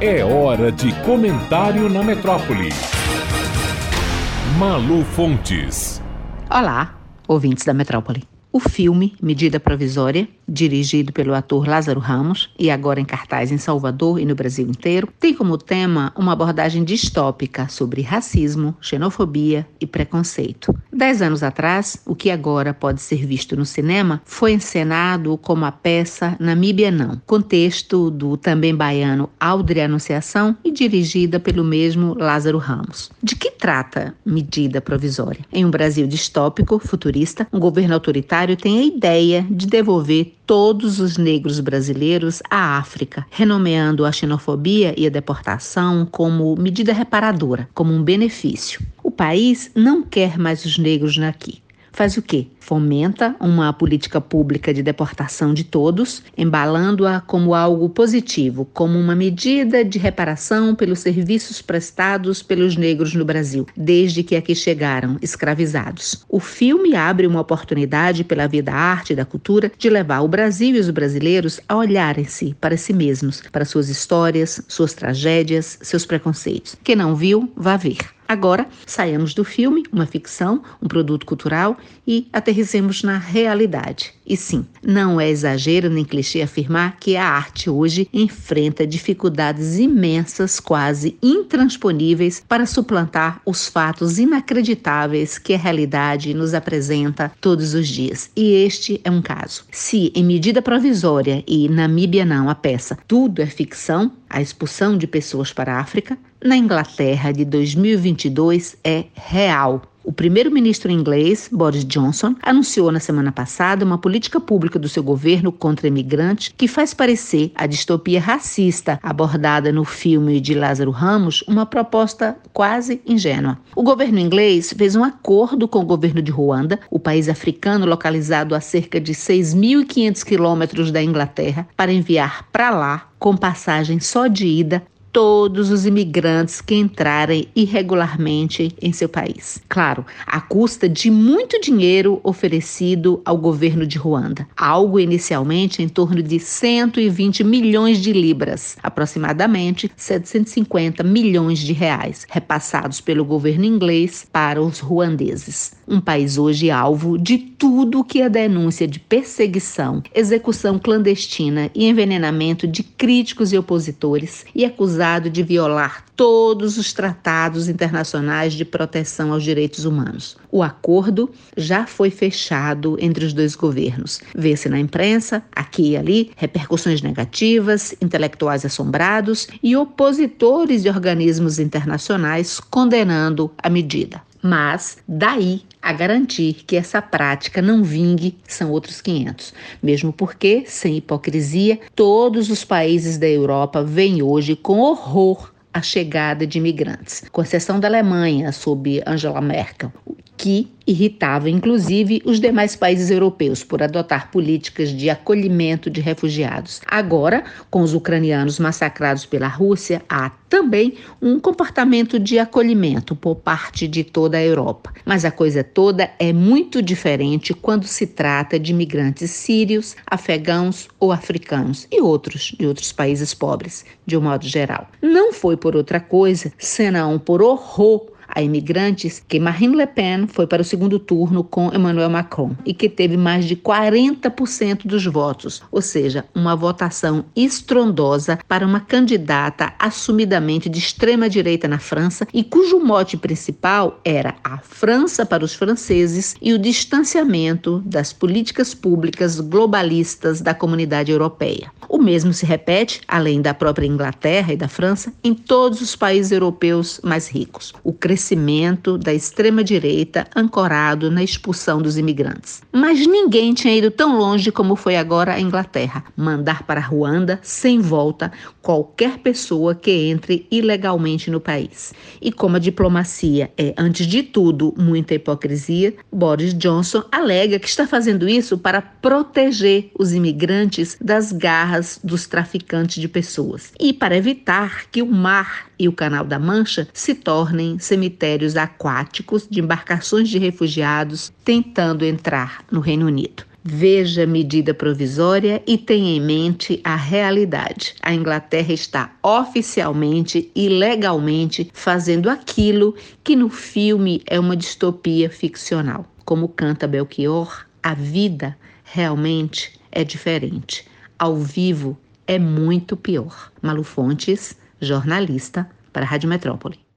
É hora de comentário na metrópole. Malu Fontes. Olá, ouvintes da metrópole. O filme Medida Provisória, dirigido pelo ator Lázaro Ramos e agora em cartaz em Salvador e no Brasil inteiro, tem como tema uma abordagem distópica sobre racismo, xenofobia e preconceito. Dez anos atrás, o que agora pode ser visto no cinema foi encenado como a peça Namíbia Não, contexto do também baiano Aldre Anunciação e dirigida pelo mesmo Lázaro Ramos. De que trata Medida Provisória? Em um Brasil distópico, futurista, um governo autoritário tem a ideia de devolver todos os negros brasileiros à África, renomeando a xenofobia e a deportação como medida reparadora, como um benefício. O país não quer mais os negros aqui faz o quê? Fomenta uma política pública de deportação de todos, embalando-a como algo positivo, como uma medida de reparação pelos serviços prestados pelos negros no Brasil, desde que aqui chegaram, escravizados. O filme abre uma oportunidade pela via da arte e da cultura de levar o Brasil e os brasileiros a olharem-se para si mesmos, para suas histórias, suas tragédias, seus preconceitos. Quem não viu, vá ver. Agora, saiamos do filme, uma ficção, um produto cultural, e aterricemos na realidade. E sim, não é exagero nem clichê afirmar que a arte hoje enfrenta dificuldades imensas, quase intransponíveis, para suplantar os fatos inacreditáveis que a realidade nos apresenta todos os dias. E este é um caso. Se, em medida provisória e Namíbia não, a peça Tudo é Ficção, a expulsão de pessoas para a África, na Inglaterra de 2022 é real. O primeiro-ministro inglês, Boris Johnson, anunciou na semana passada uma política pública do seu governo contra imigrantes que faz parecer a distopia racista abordada no filme de Lázaro Ramos uma proposta quase ingênua. O governo inglês fez um acordo com o governo de Ruanda, o país africano localizado a cerca de 6.500 quilômetros da Inglaterra, para enviar para lá com passagem só de ida todos os imigrantes que entrarem irregularmente em seu país. Claro, à custa de muito dinheiro oferecido ao governo de Ruanda, algo inicialmente em torno de 120 milhões de libras, aproximadamente 750 milhões de reais, repassados pelo governo inglês para os ruandeses. Um país hoje alvo de tudo que a denúncia de perseguição, execução clandestina e envenenamento de críticos e opositores e acusado acusado de violar todos os tratados internacionais de proteção aos direitos humanos. O acordo já foi fechado entre os dois governos. Vê-se na imprensa, aqui e ali, repercussões negativas, intelectuais assombrados e opositores de organismos internacionais condenando a medida. Mas daí a garantir que essa prática não vingue são outros 500. Mesmo porque, sem hipocrisia, todos os países da Europa veem hoje com horror a chegada de imigrantes, com exceção da Alemanha, sob Angela Merkel, que irritava inclusive os demais países europeus por adotar políticas de acolhimento de refugiados. Agora, com os ucranianos massacrados pela Rússia, há também um comportamento de acolhimento por parte de toda a Europa. Mas a coisa toda é muito diferente quando se trata de migrantes sírios, afegãos ou africanos e outros de outros países pobres, de um modo geral. Não foi por outra coisa, senão por horror a imigrantes que Marine Le Pen foi para o segundo turno com Emmanuel Macron e que teve mais de 40% dos votos, ou seja, uma votação estrondosa para uma candidata assumidamente de extrema direita na França e cujo mote principal era a França para os franceses e o distanciamento das políticas públicas globalistas da comunidade europeia. O mesmo se repete, além da própria Inglaterra e da França, em todos os países europeus mais ricos. O crescimento da extrema-direita ancorado na expulsão dos imigrantes. Mas ninguém tinha ido tão longe como foi agora a Inglaterra mandar para Ruanda, sem volta, qualquer pessoa que entre ilegalmente no país. E como a diplomacia é, antes de tudo, muita hipocrisia, Boris Johnson alega que está fazendo isso para proteger os imigrantes das garras dos traficantes de pessoas e para evitar que o mar e o Canal da Mancha se tornem cemitérios aquáticos de embarcações de refugiados tentando entrar no Reino Unido. Veja a medida provisória e tenha em mente a realidade. A Inglaterra está oficialmente e legalmente fazendo aquilo que no filme é uma distopia ficcional. Como canta Belchior, a vida realmente é diferente. Ao vivo é muito pior. Malu Fontes, jornalista para a Rádio Metrópole.